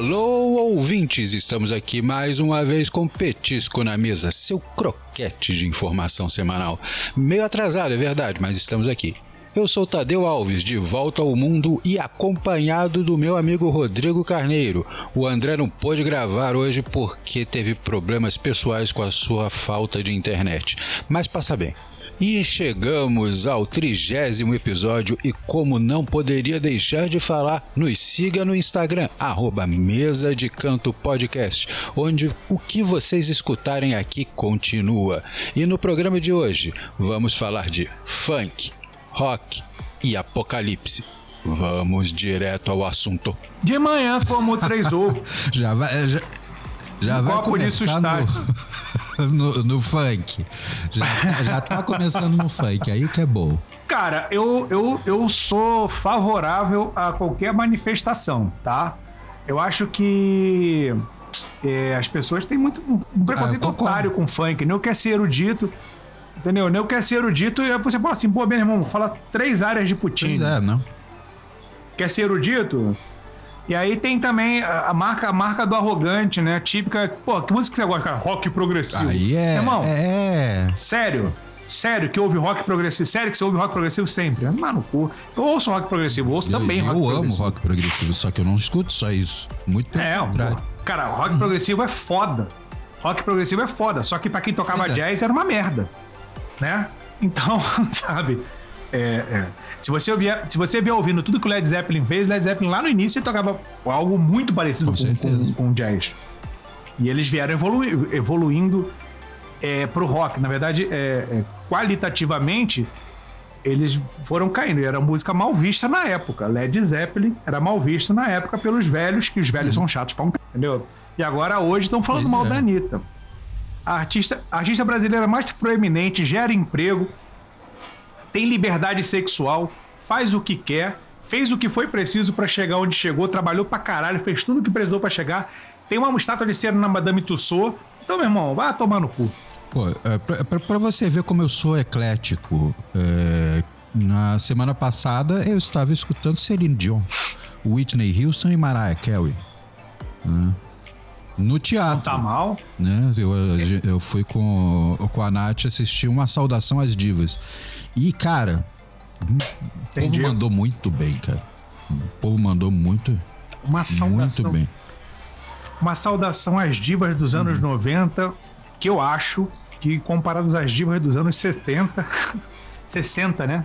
Alô, ouvintes! Estamos aqui mais uma vez com Petisco na mesa, seu croquete de informação semanal. Meio atrasado, é verdade, mas estamos aqui. Eu sou Tadeu Alves, de volta ao mundo e acompanhado do meu amigo Rodrigo Carneiro. O André não pôde gravar hoje porque teve problemas pessoais com a sua falta de internet, mas passa bem. E chegamos ao trigésimo episódio e como não poderia deixar de falar, nos siga no Instagram, arroba Mesa de Canto Podcast, onde o que vocês escutarem aqui continua. E no programa de hoje vamos falar de funk, rock e apocalipse. Vamos direto ao assunto. De manhã como três ovos. já vai... Já... Já um vai copo de começar no, no, no, funk. Já, já tá começando no funk, aí que é bom. Cara, eu, eu, eu sou favorável a qualquer manifestação, tá? Eu acho que é, as pessoas têm muito um preconceito ah, otário com funk. Não quer ser erudito, entendeu? Não quer ser erudito e aí você fala assim, pô, meu irmão, fala três áreas de Putin. Pois é, não. Quer ser erudito? E aí tem também a marca, a marca do arrogante, né? Típica. Pô, que música que você gosta, cara? Rock progressivo. Aí é. Irmão, é. Sério? Sério que ouve rock progressivo? Sério que você ouve rock progressivo sempre? Mano, pô. Eu ouço rock progressivo, ouço eu, também eu rock progressivo. Eu amo rock progressivo, só que eu não escuto só isso. Muito pelo é, contrário. Cara, rock progressivo é foda. Rock progressivo é foda, só que pra quem tocava é. jazz era uma merda. Né? Então, sabe? É, é. Se você vier, se você vier ouvindo tudo que o Led Zeppelin fez, Led Zeppelin lá no início ele tocava algo muito parecido com, com, com, com jazz. E eles vieram evolu evoluindo é, pro rock. Na verdade, é, é, qualitativamente, eles foram caindo. E era música mal vista na época. Led Zeppelin era mal vista na época pelos velhos, que os velhos uhum. são chatos pra um entendeu? E agora, hoje, estão falando pois mal é. da Anitta. A artista, a artista brasileira mais proeminente, gera emprego, tem liberdade sexual, faz o que quer, fez o que foi preciso para chegar onde chegou, trabalhou pra caralho, fez tudo o que precisou para chegar. Tem uma estátua de cera na Madame Tussauds. Então, meu irmão, vai tomar no cu. Pô, é, pra, pra, pra você ver como eu sou eclético, é, na semana passada eu estava escutando Celine Dion, Whitney Houston e Mariah Carey. Né? No teatro. Não tá mal. Né? Eu, eu fui com, com a Nath assistir uma saudação às divas. E, cara, Entendi. o povo mandou muito bem, cara. O povo mandou muito. Uma saudação. Muito bem. Uma saudação às divas dos anos uhum. 90, que eu acho que comparados às divas dos anos 70, 60, né?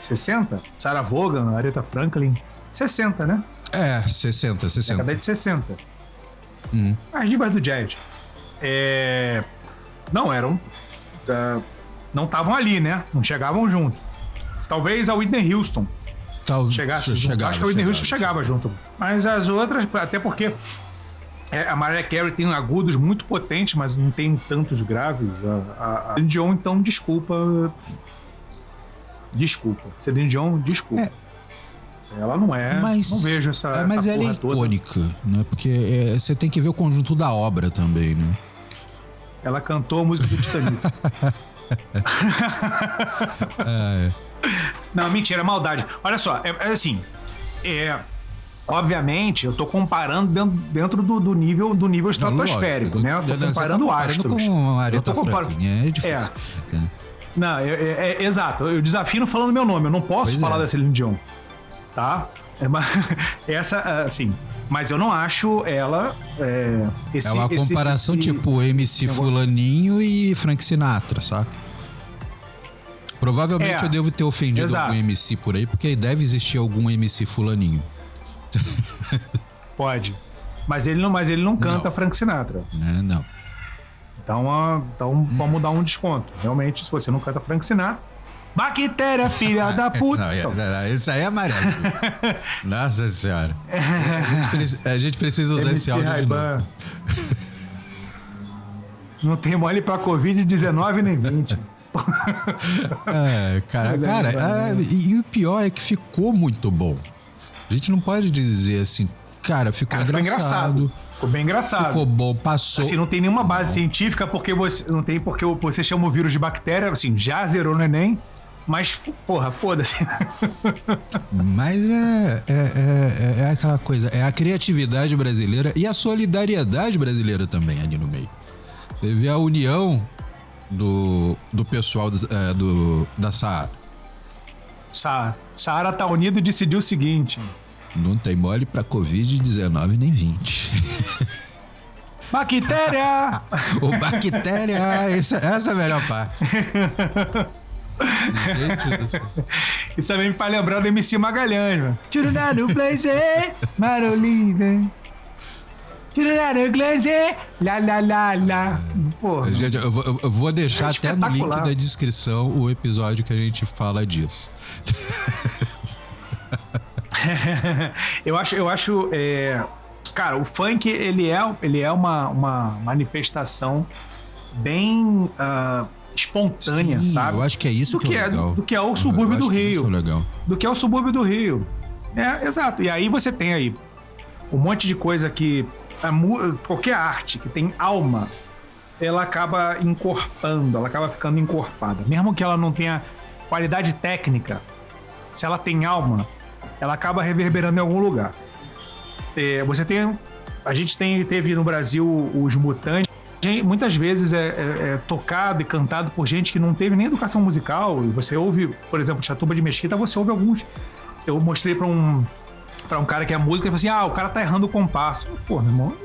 60? Sarah Vaughan, Aretha Franklin. 60, né? É, 60, 60. Década de 60. Uhum. As divas do jazz. É... Não eram. Uh, não estavam ali, né? Não chegavam junto. Talvez a Whitney Houston Tal, chegasse chegava, Acho que a Whitney Houston chegava junto. Mas as outras, até porque é, a Mariah Carey tem agudos muito potentes, mas não tem tantos graves. A, a, a Dion, então, desculpa. Desculpa. Celine Dion, desculpa. É. Ela não é. Mas, não vejo essa. É, mas essa ela é icônica, toda. né? Porque é, você tem que ver o conjunto da obra também, né? Ela cantou a música do Titanic. é. Não, mentira, é maldade. Olha só, é, é assim. É, obviamente, eu tô comparando dentro, dentro do, do, nível do nível estratosférico, né? Eu tô comparando tá astros. Com a Aretha Franklin, é difícil. É. Não, é, é, é, exato. Eu desafio falando meu nome. Eu não posso pois falar é. da Celine Dion. Tá? É, essa, assim. Mas eu não acho ela. É, esse, é uma comparação esse, tipo MC Fulaninho e Frank Sinatra, saca? Provavelmente é, eu devo ter ofendido exato. algum MC por aí, porque deve existir algum MC Fulaninho. Pode. Mas ele não, mas ele não canta não. Frank Sinatra. É, não. Então, uh, então hum. vamos dar um desconto. Realmente, se você não canta Frank Sinatra, Bactéria, filha da puta. Não, não, isso aí é amarelo. Nossa senhora. A gente, a gente precisa usar MC esse áudio de novo. Não tem mole pra Covid-19 nem 20. É, cara, é cara, é, e, e, o pior é que ficou muito bom. A gente não pode dizer assim, cara, ficou cara, engraçado. engraçado. Ficou bem engraçado. Ficou bom, passou. Assim, não tem nenhuma base científica porque você não tem porque você chama o vírus de bactéria, assim, já zerou no ENEM Mas, porra, foda-se. Mas é, é, é, é, aquela coisa, é a criatividade brasileira e a solidariedade brasileira também ali no meio. Você vê a união do, do pessoal do, é, do da Saara. Saara. Saara tá unido e decidiu o seguinte: não tem mole pra Covid-19 nem 20. Bactéria! o bactéria, essa, essa é a melhor parte. Gente do céu. Isso também me faz lembrar do MC Magalhães, mano. Tirunado Blaze, Marolive. Tirunado Blaze, lá, lá, lá, lá. Porra. Gente, eu vou, eu vou deixar é até no link da descrição o episódio que a gente fala disso. eu acho, eu acho é, cara, o funk ele é, ele é uma, uma manifestação bem uh, espontânea, Sim, sabe? Eu acho que é isso do que, que é, é legal. Do que é o subúrbio do Rio. É. Do que é o subúrbio do Rio. É, exato. E aí você tem aí um monte de coisa que qualquer arte que tem alma, ela acaba encorpando, ela acaba ficando encorpada. Mesmo que ela não tenha qualidade técnica, se ela tem alma, ela acaba reverberando em algum lugar. É, você tem. A gente tem, teve no Brasil os mutantes. Muitas vezes é, é, é, tocado e cantado por gente que não teve nem educação musical. E você ouve, por exemplo, Chatuba de Mesquita, você ouve alguns. Eu mostrei para um para um cara que é músico e falou assim: ah, o cara tá errando o compasso. Pô, meu irmão,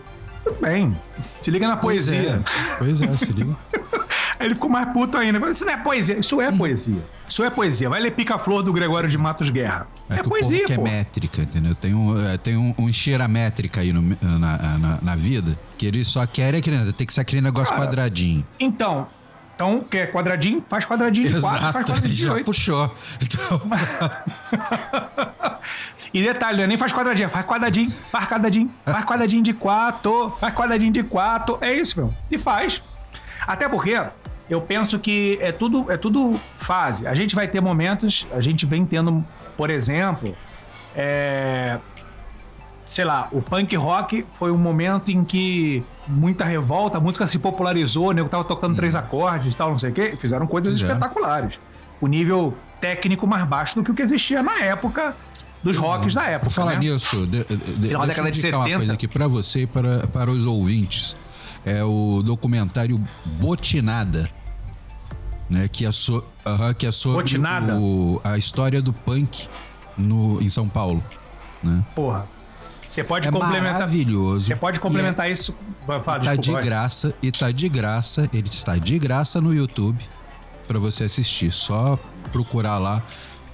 tudo bem. Se liga na pois poesia. É. Pois é, se liga. Ele ficou mais puto ainda. Isso não é poesia, isso é poesia. Isso é poesia. Vai ler Pica-Flor do Gregório de Matos Guerra. É, é poesia, que é métrica, entendeu? Tem um, é, tem um, um encheira métrica aí no, na, na, na, vida que eles só querem aquele, tem que ser aquele negócio Cara, quadradinho. Então, então, quer quadradinho? Faz quadradinho de Exato, quatro, faz quadradinho de oito. puxou. Então... e detalhe, nem faz quadradinho, faz quadradinho, faz quadradinho, faz quadradinho de quatro, faz quadradinho de quatro. É isso, meu. E faz. Até porque eu penso que é tudo, é tudo fase. A gente vai ter momentos, a gente vem tendo, por exemplo, é, sei lá, o punk rock foi um momento em que muita revolta, a música se popularizou, o nego tava tocando três uhum. acordes e tal, não sei o quê, fizeram coisas Fizeram. espetaculares. O nível técnico mais baixo do que o que existia na época dos rocks da época. Por falar né? nisso, de, de, Final década de 70. uma coisa aqui para você e para, para os ouvintes é o documentário Botinada, né? Que é, so, uh que é sobre o, a história do punk no, em São Paulo. Né? Porra. Você pode é complementar. Maravilhoso. Você pode complementar é, isso. Fala, tá de graça e tá de graça. Ele está de graça no YouTube para você assistir. Só procurar lá.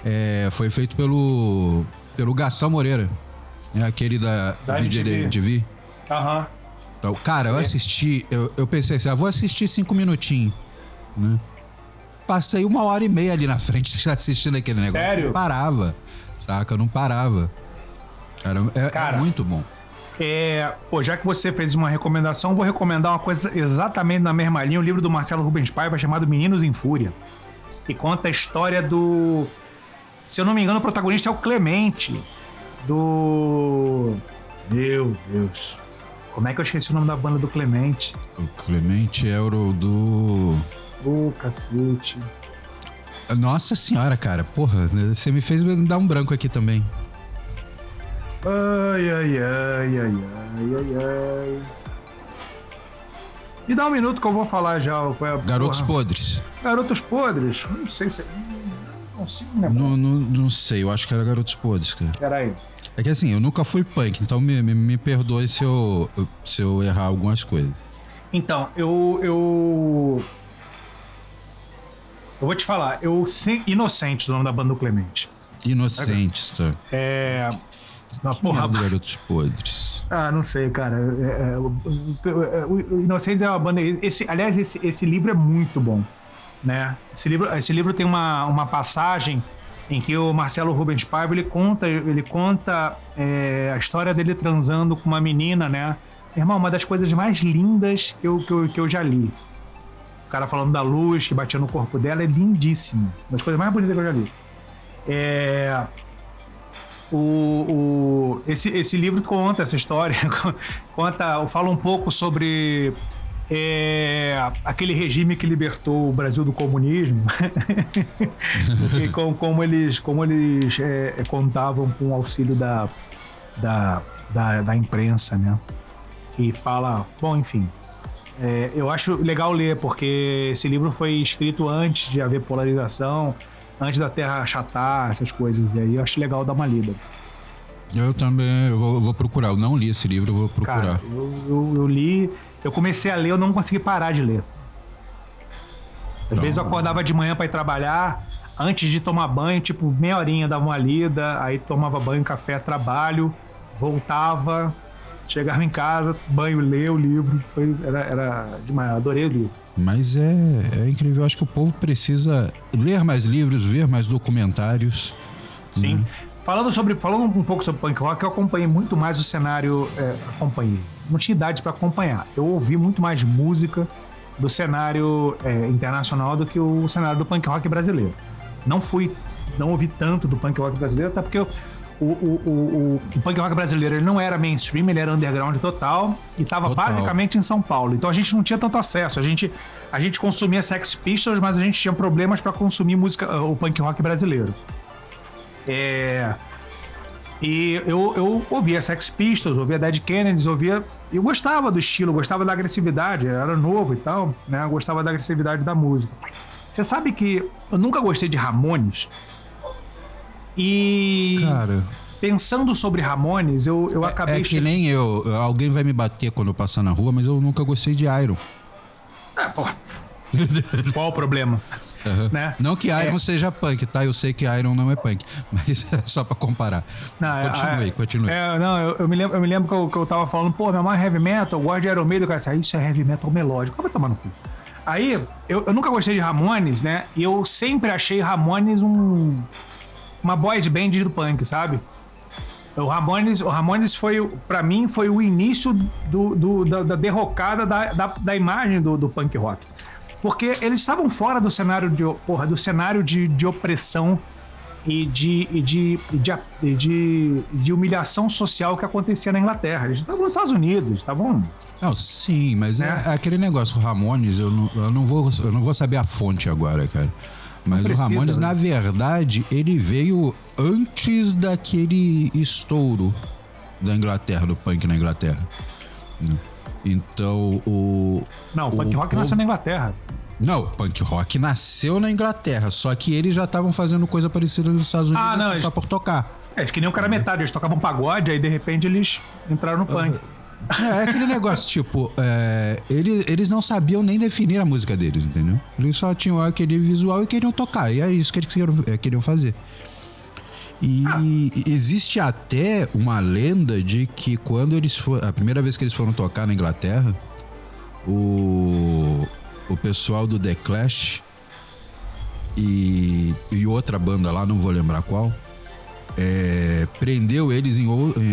É, foi feito pelo pelo Gastão Moreira, é aquele da, da MTV. MTV. Aham. Então, cara, eu é. assisti, eu, eu pensei assim, ah, vou assistir cinco minutinhos, né? Passei uma hora e meia ali na frente assistindo aquele negócio. Sério? Não parava, saca? Eu não parava. Cara, é, é cara, é muito bom. É, pô, já que você fez uma recomendação, vou recomendar uma coisa exatamente na mesma linha, um livro do Marcelo Rubens Paiva chamado Meninos em Fúria, que conta a história do... Se eu não me engano, o protagonista é o Clemente, do... Meu Deus... Como é que eu esqueci o nome da banda do Clemente? O Clemente é o do. Oh, cacete. Nossa senhora, cara. Porra, você me fez dar um branco aqui também. Ai, ai, ai, ai, ai, ai, ai. Me dá um minuto que eu vou falar já. Qual é a Garotos porra. Podres. Garotos Podres? Não sei se. Não sei, né? Não, não, não sei, eu acho que era Garotos Podres, cara. Peraí. É que assim, eu nunca fui punk, então me, me, me perdoe se eu, se eu errar algumas coisas. Então, eu. Eu, eu vou te falar, eu. Inocentes, o nome da banda do Clemente. Inocentes, tá? É. Na porra. É Garotos Podres. Ah, não sei, cara. É, é, é o, o Inocentes é uma banda. Esse, aliás, esse, esse livro é muito bom. Né? Esse livro, esse livro tem uma, uma passagem em que o Marcelo Rubens Paiva ele conta, ele conta é, a história dele transando com uma menina, né? Irmão, uma das coisas mais lindas que eu, que eu, que eu já li. O cara falando da luz que batia no corpo dela é lindíssimo. Uma das coisas mais bonitas que eu já li. É, o, o, esse, esse livro conta essa história, conta, fala um pouco sobre é, aquele regime que libertou o Brasil do comunismo, e com, como eles, como eles é, contavam com o auxílio da, da, da, da, imprensa, né? E fala, bom, enfim, é, eu acho legal ler, porque esse livro foi escrito antes de haver polarização, antes da Terra achatar, essas coisas, e aí eu acho legal dar uma lida. Eu também, eu vou, eu vou, procurar. Eu não li esse livro, eu vou procurar. Cara, eu, eu, eu, li, eu comecei a ler, eu não consegui parar de ler. Às não, vezes eu acordava de manhã para ir trabalhar, antes de tomar banho, tipo, meia horinha dava uma lida, aí tomava banho, café, trabalho, voltava, chegava em casa, banho, ler o livro. Foi, era, era demais, adorei o livro. Mas é, é incrível, eu acho que o povo precisa ler mais livros, ver mais documentários. Sim. Né? Falando, sobre, falando um pouco sobre punk rock, eu acompanhei muito mais o cenário. É, acompanhei. Não tinha idade para acompanhar. Eu ouvi muito mais música do cenário é, internacional do que o cenário do punk rock brasileiro. Não fui. Não ouvi tanto do punk rock brasileiro, até porque eu, o, o, o, o, punk rock brasileiro ele não era mainstream, ele era underground total e estava basicamente em São Paulo. Então a gente não tinha tanto acesso. A gente, a gente consumia Sex Pistols, mas a gente tinha problemas para consumir música, o punk rock brasileiro. É, e eu, eu ouvia Sex Pistols, ouvia Dead Kennedys, ouvia. Eu gostava do estilo, gostava da agressividade, era novo e tal, né? Eu gostava da agressividade da música. Você sabe que eu nunca gostei de Ramones. E. Cara. Pensando sobre Ramones, eu, eu acabei. É, é que nem eu. Alguém vai me bater quando eu passar na rua, mas eu nunca gostei de Iron. É, pô. Qual o problema? Uhum. Né? Não que Iron é. seja punk, tá? Eu sei que Iron não é punk, mas é só pra comparar. Não, continue, é, continue. É, não, eu, eu, me lembro, eu me lembro que eu, que eu tava falando, pô, mãe é heavy metal, eu gosto de Iron Maiden, cara, ah, isso é heavy metal melódico. Vai tomar no cu. Aí, eu, eu nunca gostei de Ramones, né? E eu sempre achei Ramones um. Uma boys band do punk, sabe? O Ramones, o Ramones foi, para mim, foi o início do, do da, da, derrocada da, da, da imagem do, do punk rock. Porque eles estavam fora do cenário de, porra, do cenário de, de opressão e de, e de, de, de, de, humilhação social que acontecia na Inglaterra. Eles estavam nos Estados Unidos, estavam. Não, sim, mas é, é aquele negócio, o Ramones, eu não, eu, não vou, eu não vou saber a fonte agora, cara. Mas precisa, o Ramones, né? na verdade, ele veio antes daquele estouro da Inglaterra, do punk na Inglaterra. Então, o. Não, o punk rock nasceu na Inglaterra. Não, o punk rock nasceu na Inglaterra, só que eles já estavam fazendo coisa parecida nos Estados Unidos ah, não, só eles... por tocar. É, que nem o cara metade, eles tocavam pagode, aí de repente eles entraram no punk. É, é aquele negócio, tipo, é, eles, eles não sabiam nem definir a música deles, entendeu? Eles só tinham aquele visual e queriam tocar, e é isso que eles queriam, é, queriam fazer. E ah. existe até uma lenda de que quando eles foram. A primeira vez que eles foram tocar na Inglaterra, o, o pessoal do The Clash e, e outra banda lá, não vou lembrar qual, é, prendeu eles em,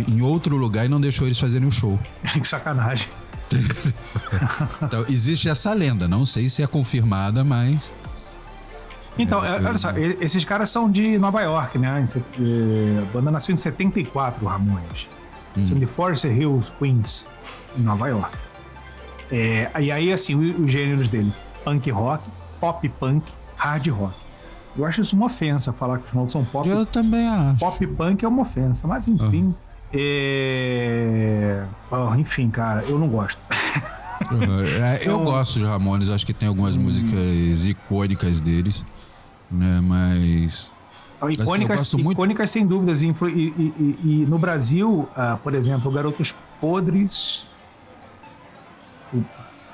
em outro lugar e não deixou eles fazerem o show. Que sacanagem. então, existe essa lenda, não sei se é confirmada, mas. Então, é, olha só, esses caras são de Nova York, né? É, a banda nasceu em 74, Ramones. Hum. São de Forest Hills, Queens, em Nova York. É, e aí, assim, os, os gêneros dele: punk rock, pop punk, hard rock. Eu acho isso uma ofensa falar que os malucos são pop. Eu também acho. Pop punk é uma ofensa, mas enfim. Uhum. É... Oh, enfim, cara, eu não gosto. Uhum. É, eu então, gosto de Ramones, acho que tem algumas hum. músicas icônicas deles, né? Mas. Icônicas, assim, icônicas muito... sem dúvidas. E, e, e, e no Brasil, uh, por exemplo, Garotos Podres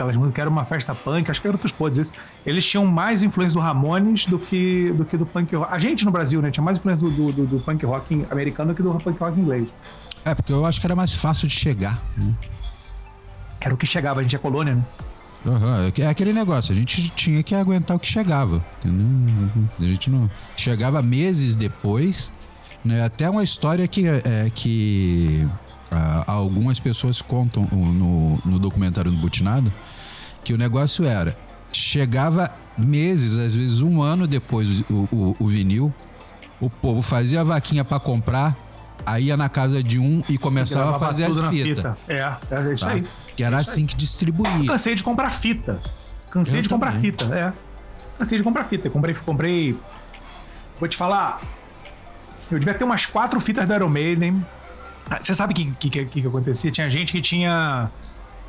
aquelas músicas que era uma festa punk, acho que era outros podres. Eles tinham mais influência do Ramones do que do, que do punk rock. A gente no Brasil, né? Tinha mais influência do, do, do punk rock americano do que do punk rock inglês. É, porque eu acho que era mais fácil de chegar. Né? Era o que chegava, a gente é colônia, né? Uhum, é aquele negócio, a gente tinha que aguentar o que chegava, entendeu? A gente não. Chegava meses depois, né? Até uma história que, é, que algumas pessoas contam no, no documentário do Butinado que o negócio era chegava meses, às vezes um ano depois o, o, o vinil, o povo fazia a vaquinha para comprar, aí ia na casa de um e começava a fazer as fitas. Fita. É, é isso tá? aí. Que era assim que distribuía. Cansei de comprar fita. Cansei Eu de comprar também. fita, é. Cansei de comprar fita. Comprei, comprei. Vou te falar. Eu devia ter umas quatro fitas da Iron Maiden. Ah, Você sabe o que, que, que, acontecia? Tinha gente que tinha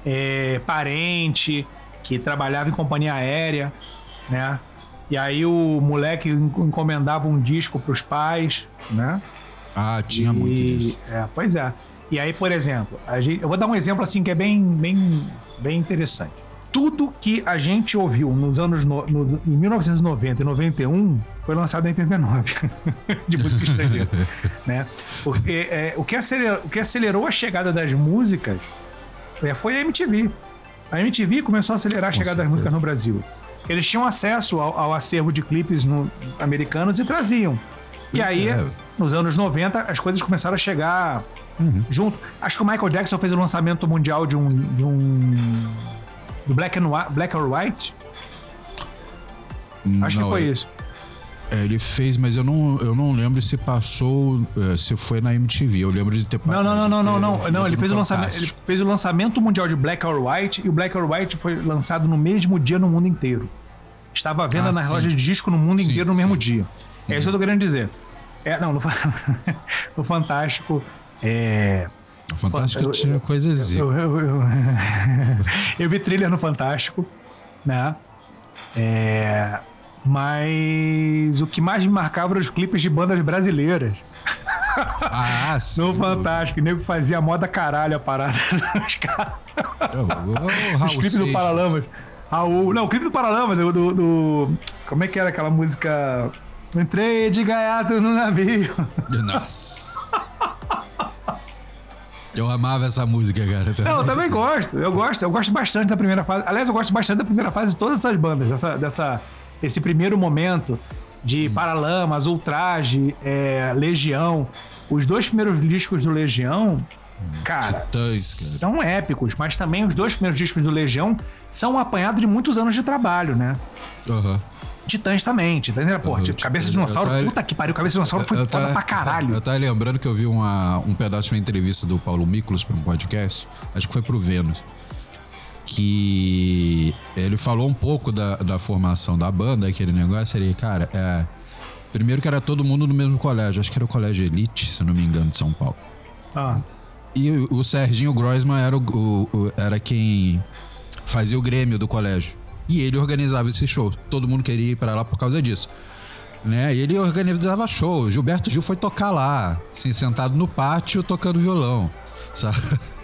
é, parente que trabalhava em companhia aérea, né? E aí o moleque en- encomendava um disco pros pais, né? Ah, tinha muito E- disso. É, pois é. E aí, por exemplo, a gente- eu vou dar um exemplo assim que é bem, bem, bem interessante. Tudo que a gente ouviu nos anos no, no- em 1990 e 91 foi lançado em 89 de música estrangeira, né? Porque é, o, que acelerou, o que acelerou a chegada das músicas é, foi a MTV. A MTV começou a acelerar a Com chegada das músicas no Brasil. Eles tinham acesso ao, ao acervo de clipes no- americanos e traziam. E aí, É. nos anos 90, as coisas começaram a chegar junto. Acho que o Michael Jackson fez o lançamento mundial de um. De um do Black, and White, Black or White? Acho Não, que foi ele- isso. É, Ele fez, mas eu não, eu não lembro se passou, é, se foi na MTV. Eu lembro de ter Não, não, não, não, não, não. Não, ele fez, o lançamento, ele fez o lançamento mundial de Black or White e o Black or White foi lançado no mesmo dia no mundo inteiro. Estava à venda Ah, nas sim. lojas de disco no mundo Sim, inteiro no mesmo sim. dia. É isso que eu tô querendo dizer. É, não, no, no Fantástico. É, O Fantástico Eu- tinha coisas. Eu, eu, eu, eu vi thriller no Fantástico, né? É, mas o que mais me marcava eram os clipes de bandas brasileiras. Ah, sim. No Fantástico, o nego fazia moda caralho a parada. Os caras. Oh, oh, Os clipes do. Paralamas. Raul. Não, o clipe do Paralamas, do, do, do- Como é que era aquela música? Entrei de gaiato no navio. Nossa. Eu amava essa música, cara. Não, eu também gosto. Eu gosto, eu gosto bastante da primeira fase. Aliás, eu gosto bastante da primeira fase de todas essas bandas, dessa, dessa, esse primeiro momento de Paralamas, Ultraje, é, Legião. Os dois primeiros discos do Legião, cara, Titãs, são épicos, mas também os dois primeiros discos do Legião são um apanhado de muitos anos de trabalho, né? cara. Aham. Titãs também. Titãs era, porra, Uhum, tipo, Cabeça de. Dinossauro. Tava- Puta que pariu, Cabeça de Dinossauro foi Eu foda pra caralho. Eu tava lembrando que eu vi uma, um pedaço de uma entrevista do Paulo Miklos para um podcast, acho que foi pro Vênus, que ele falou um pouco da, da formação da banda, aquele negócio ali, cara, é, primeiro que era todo mundo no mesmo colégio, acho que era o Colégio Elite, se não me engano, de São Paulo. Ah, E o, o Serginho Groisman era, o, o- era quem fazia o Grêmio do colégio. E ele organizava esse show. Todo mundo queria ir pra lá por causa disso. Né? E ele organizava show. Gilberto Gil foi tocar lá, assim, sentado no pátio tocando violão. Sabe?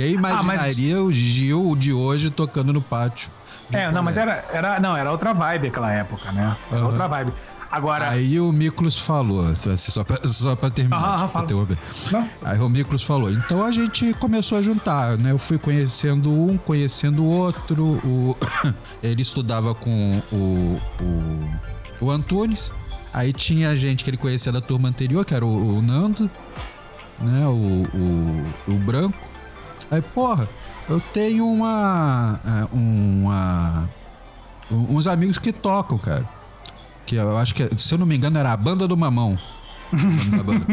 Quem imaginaria o Gil de hoje tocando no pátio? É, não, mas era, era, não, era outra vibe aquela época, né? Era Aham. outra vibe. Agora, Aí o Miklos falou, assim, só pra, só pra terminar, interromper. Não. Aí o Miklos falou, então a gente começou a juntar, né? Eu fui conhecendo um, conhecendo o outro. O... ele estudava com o, o, o Antunes. Aí tinha gente que ele conhecia da turma anterior, que era o, o Nando, né? O, o, o Branco. Aí, porra, eu tenho uma. é, uma uns amigos que tocam, cara. Que eu acho que, se eu não me engano, era a Banda do Mamão. banda.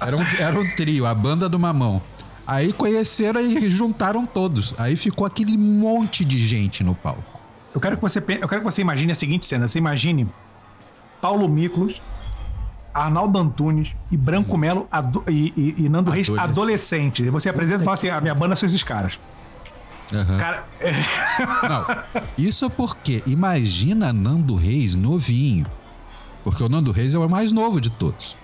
Era um, era um trio, a Banda do Mamão. Aí conheceram e juntaram todos. Aí ficou aquele monte de gente no palco. eu quero que você, eu quero que você imagine a seguinte cena. Você imagine Paulo Miklos, Arnaldo Antunes e Branco Melo ado- e, e- e Nando Reis Adolescente. adolescente. Você apresenta e fala assim: a minha banda são esses caras. Aham. Cara, é, Não, isso é porque imagina Nando Reis novinho. Porque o Nando Reis é o mais novo de todos.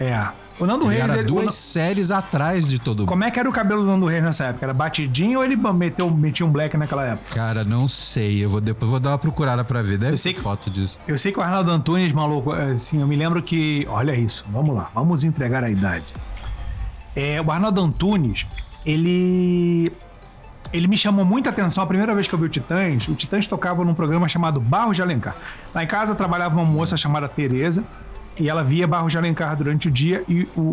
é. O Nando Ele Reis. era ele- duas séries atrás de todo mundo. como é que era o cabelo do Nando Reis nessa época? Era batidinho ou ele meteu, metia um black naquela época? Cara, não sei. Eu vou depois vou dar uma procurada pra ver. Deve Eu sei que- foto disso. Eu sei que o Arnaldo Antunes, maluco, assim, eu me lembro que. Olha isso, vamos lá, vamos entregar a idade. É, o Arnaldo Antunes, ele. Ele me chamou muita atenção a primeira vez que eu vi o Titãs. O Titãs tocava num programa chamado Barros de Alencar. Lá em casa trabalhava uma moça chamada Tereza e ela via Barros de Alencar durante o dia e o, o,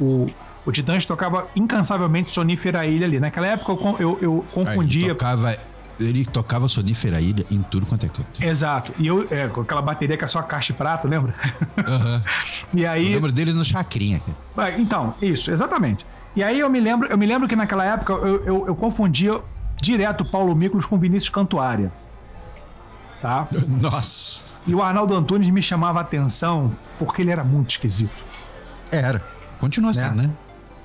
o, o, o Titãs tocava incansavelmente Sonífera Ilha ali. Naquela época eu, eu, eu Ah, ele confundia. tocava, ele tocava Sonífera Ilha em tudo quanto é canto. Exato. E eu, é, com aquela bateria que é só caixa de prata, lembra? Aham. E Eu aí. lembro dele no Chacrinha. cara. Ah, Então, isso, exatamente. E aí eu me lembro, eu me lembro que naquela época eu, eu, eu confundia direto Paulo Miklos com Vinícius Cantuária. Tá? Nossa. E o Arnaldo Antunes me chamava a atenção porque ele era muito esquisito. Era. Continua sendo, né?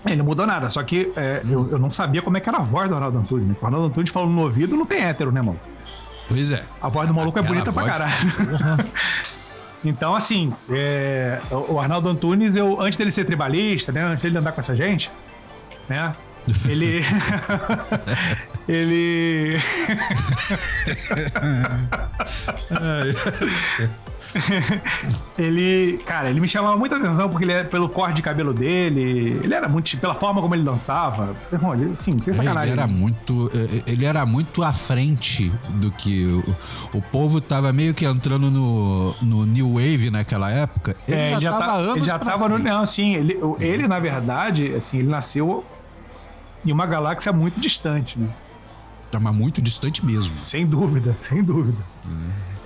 Ele não mudou nada, só que é, eu, eu não sabia como é que era a voz do Arnaldo Antunes. Né? O Arnaldo Antunes falando no ouvido não tem hétero, né, mano? Pois é. A voz do maluco é bonita pra caralho. então, assim, é, o o Arnaldo Antunes, eu, antes dele ser tribalista, né? Antes dele andar com essa gente, né? Ele. ele. ele. Cara, ele me chamava muita atenção porque ele era pelo corte de cabelo dele. Ele era muito. pela forma como ele dançava. Ele, assim, sem Ele sacanagem. era muito, eh, ele era muito à frente do que o, o povo tava meio que entrando no, no New Wave naquela época. Ele É, já, tava tá- anos ele já tava no. frente. Não, sim, ele, ele, na verdade, assim, ele nasceu em uma galáxia muito distante, né? Tava muito distante mesmo. Sem dúvida, sem dúvida.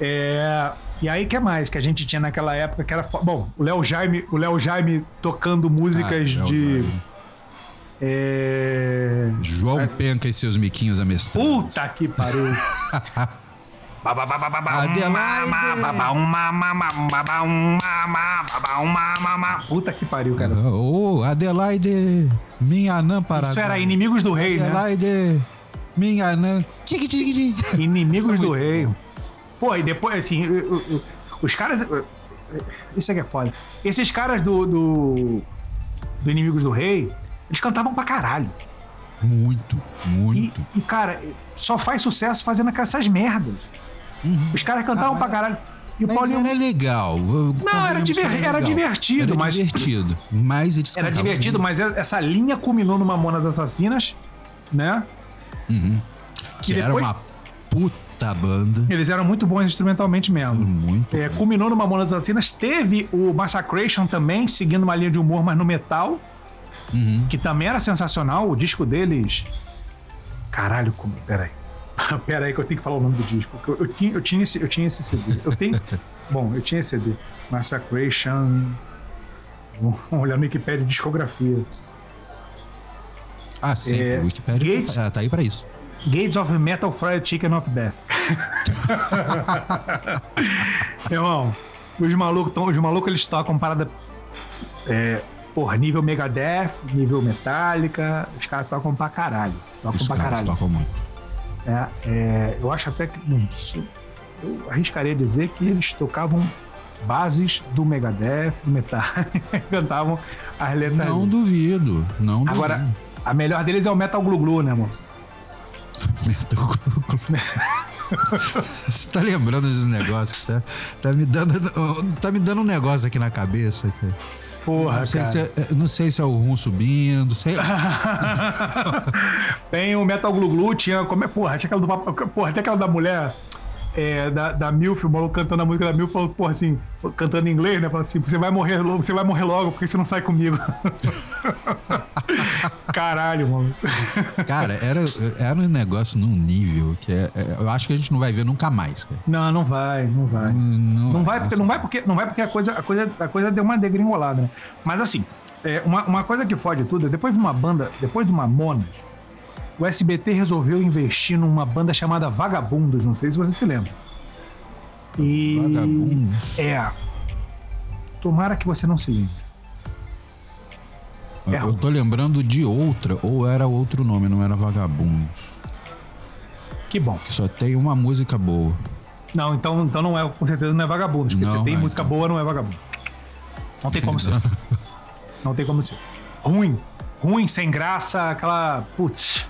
É, e aí, que mais que a gente tinha naquela época que era. Bom, o Léo Jaime, o Léo Jaime tocando músicas Ah, Léo de. É... João Penca e seus miquinhos amestrados. Puta que pariu. Puta que pariu, cara. Ô, Adelaide, minha anã para. Isso era Inimigos do Rei, né? Adelaide, minha anã. Tique, tique, tique. Inimigos do Rei. Pô, e depois, assim, o- o- o- os caras. Isso aqui é foda. Esses caras do, do, do Inimigos do Rei, eles cantavam pra caralho. Muito, E, muito. e, cara, só faz sucesso fazendo essas merdas. Os caras cantavam Ah, pra caralho. E o Mas Paulinho. era legal. Não, era diver- era divertido, era mas- divertido. Mas eles Era divertido, mas essa linha culminou no Mamonas Assassinas, né? Que e era depois- uma puta banda. Eles eram muito bons instrumentalmente mesmo. Muito. É, bom. culminou no Mamonas Assassinas. Teve o Massacration também, seguindo uma linha de humor, mas no metal, Uhum. que também era sensacional. O disco deles. Caralho, como. Peraí. Peraí, que eu tenho que falar o nome do disco. Eu, eu tinha, eu, tinha esse, eu tinha esse CD. Eu tenho. Bom, eu tinha esse CD. Massacration. Vamos olhar no Wikipedia discografia. Ah, sim. É, o Wikipedia Gates- tá, tá aí pra isso. Gates of Metal Fried Chicken of Death. Irmão, os malucos, tão- os malucos eles tocam parada. É, porra, nível Megadeth, nível Metallica. Os caras tocam pra caralho. Tocam Os pra caras caralho. tocam muito. É, é, eu acho até que. hum, Eu arriscaria dizer que eles tocavam bases do Megadeth, do Metallica. cantavam as letras. Não duvido. Não Agora, duvido. a melhor deles é o Metal Glu Glu, né, irmão? Metal Glu Glu. Você tá lembrando desses negócios? Tá, tá me dando, tá me dando um negócio aqui na cabeça. cara. Porra, Não sei, cara. se é, não sei se é o rum subindo, sei. Tem o Metal Glu Glu, tinha. Como é, porra, tinha aquela do. Porra, tem aquela da mulher. É, da, da Milf, o maluco cantando a música da Milf, falou, porra, assim, cantando em inglês, né? Falando assim, você vai morrer logo, você vai morrer logo, porque você não sai comigo. Caralho, mano. Cara, era, era um negócio num nível que é- é- eu acho que a gente não vai ver nunca mais, cara. Não, não vai, não vai. Não, Não vai, porque, não vai porque, não vai porque a, coisa, a, coisa, a coisa deu uma degringolada, né? Mas assim, é, uma, uma coisa que fode tudo é depois de uma banda, depois de uma Monas, o SBT resolveu investir numa banda chamada Vagabundos, não sei se você se lembra. E. Vagabundos? É. Tomara que você não se lembre. Eu- É. Eu tô lembrando de outra, ou era outro nome, não era Vagabundos. Que bom. Que só tem uma música boa. Não, então, então não é, com certeza não é Vagabundos, porque Não, se tem é, música então. boa, não é Vagabundo. Não tem como ser. Não tem como ser. Ruim. Ruim, sem graça, aquela. Putz.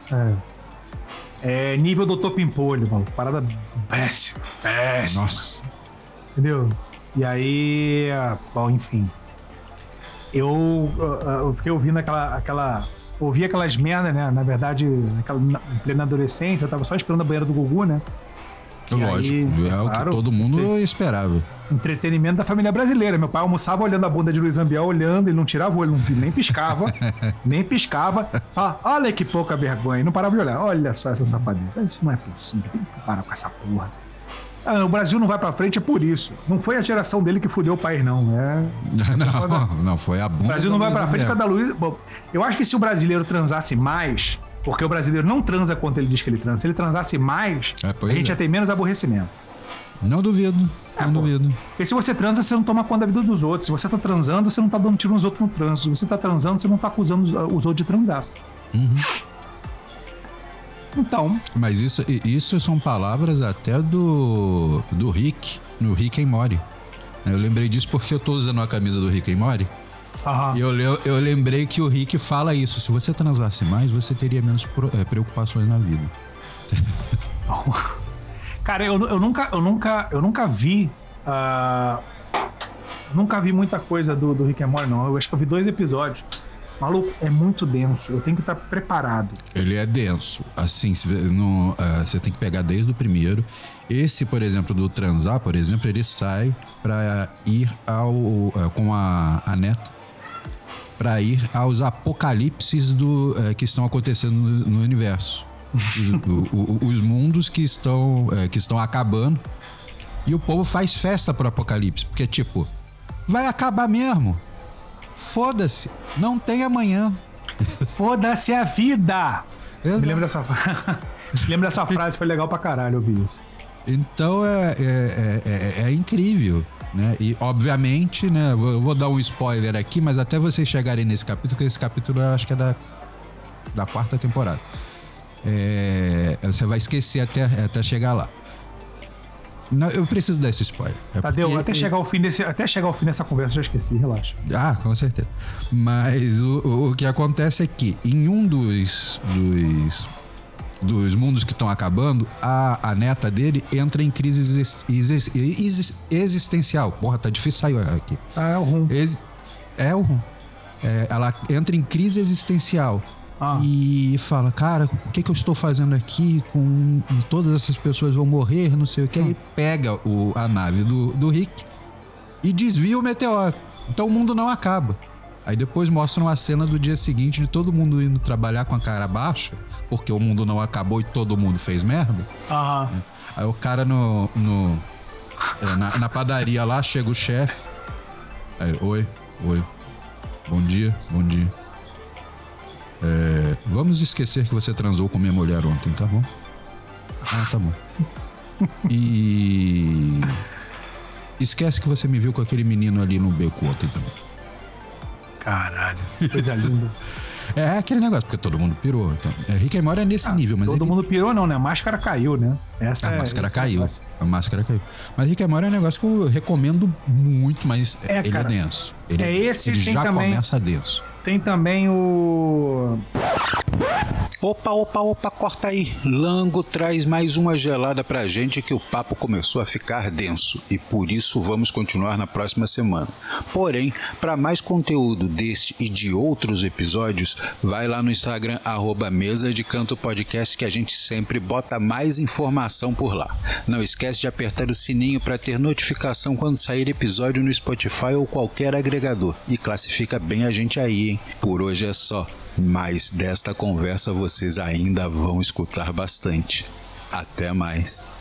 É, é nível Doutor Pimpolho, mano. Parada péssima. Péssima. Nossa. Entendeu? E aí. Bom, enfim. Eu, eu fiquei ouvindo aquela. aquela ouvi aquelas merdas, né? Na verdade, naquela, na, em plena adolescência, eu tava só esperando a banheira do Gugu, né? Lógico, aí, é o que claro, todo mundo esperava. entretenimento da família brasileira. Meu pai almoçava olhando a bunda de Luiz Ambiel, olhando, ele não tirava o olho, nem piscava, nem piscava. Fala, olha que pouca vergonha. E não parava de olhar. Olha só essa safadeza. Isso não é possível. Tem que parar com essa porra. Ah, o Brasil não vai pra frente é por isso. Não foi a geração dele que fudeu o país, não. É... não, não, foi a bunda. O Brasil não vai pra frente da Luiz. Bom, eu acho que se o brasileiro transasse mais, porque o brasileiro não transa quanto ele diz que ele transa, se ele transasse mais, É, a gente é. ia ter menos aborrecimento. Não duvido, É, não pô. duvido. Porque se você transa, você não toma conta da vida dos outros. Se você tá transando, você não tá dando tiro nos outros no trânsito. Se você tá transando, você não tá acusando os, os outros de transar. Uhum. Então, Mas isso, isso são palavras até do, do Rick, no Rick and Morty. Eu lembrei disso porque eu tô usando a camisa do Rick and Morty. E eu, le- eu lembrei que o Rick fala isso. Se você transasse mais, você teria menos pro- eh, preocupações na vida. Cara, eu, eu nunca, eu nunca, eu nunca vi. ah, nunca vi muita coisa do, do Rick and Morty, não. Eu acho que eu vi dois episódios. Maluco, é muito denso. Eu tenho que estar preparado. Ele é denso. Assim, no, eh, você tem que pegar desde o primeiro. Esse, por exemplo, do transar, por exemplo, ele sai pra ir ao eh, com a, a neta para ir aos apocalipses do eh, que estão acontecendo no, no universo. Os, o- os mundos que estão eh, que estão acabando e o povo faz festa pro apocalipse, porque tipo, vai acabar mesmo. Foda-se, não tem amanhã. Foda-se a vida! Exato. Me lembra dessa, Me lembra dessa frase, foi legal pra caralho ouvir isso. Então é, é, é, é- é incrível, né? E obviamente, né? Eu vou, dar um spoiler aqui, mas até vocês chegarem nesse capítulo, que esse capítulo eu acho que é da, da quarta temporada. É, você vai esquecer até, até chegar lá. Não, eu preciso dar esse spoiler. É Tadeu, porque- até chegar, ao fim desse, até chegar ao fim dessa conversa, eu já esqueci, relaxa. Ah, com certeza. Mas o, o- o que acontece é que em um dos, dos, dos mundos que estão acabando, a, a neta dele entra em crise exis- exis- exis- existencial. Porra, tá difícil sair aqui. Ah, é o rum. Ex- é o. é, ela entra em crise existencial. Ah. E fala, cara, o que, que eu estou fazendo aqui? Com todas essas pessoas vão morrer, não sei o que. Aí pega o, a nave do, do Rick e desvia o meteoro. Então o mundo não acaba. Aí depois mostram a cena do dia seguinte de todo mundo indo trabalhar com a cara baixa, porque o mundo não acabou e todo mundo fez merda. Aham. Aí o cara no. no- é, na, na padaria lá, chega o chefe. Aí, oi, oi. Bom dia, bom dia. É, vamos esquecer que você transou com minha mulher ontem, tá bom? Ah, tá bom. E. Esquece que você me viu com aquele menino ali no beco ontem também. Caralho, coisa linda. É aquele negócio, porque todo mundo pirou. Então, é, Rick and Morty é nesse nível, mas Todo ele- mundo pirou, não, né? A máscara caiu, né? Essa A é- máscara é caiu. negócio. A máscara caiu. Mas Rick and Morty é um negócio que eu recomendo muito, mas É, ele cara. é denso. Ele, É esse, ele já também- começa denso. Tem também o. Opa, opa, opa, corta aí. Lango traz mais uma gelada pra gente que o papo começou a ficar denso e por isso vamos continuar na próxima semana. Porém, para mais conteúdo deste e de outros episódios, vai lá no Instagram arroba Mesa de Canto Podcast que a gente sempre bota mais informação por lá. Não esquece de apertar o sininho para ter notificação quando sair episódio no Spotify ou qualquer agregador. E classifica bem a gente aí, hein? Por hoje é só. Mas desta conversa vocês ainda vão escutar bastante. Até mais.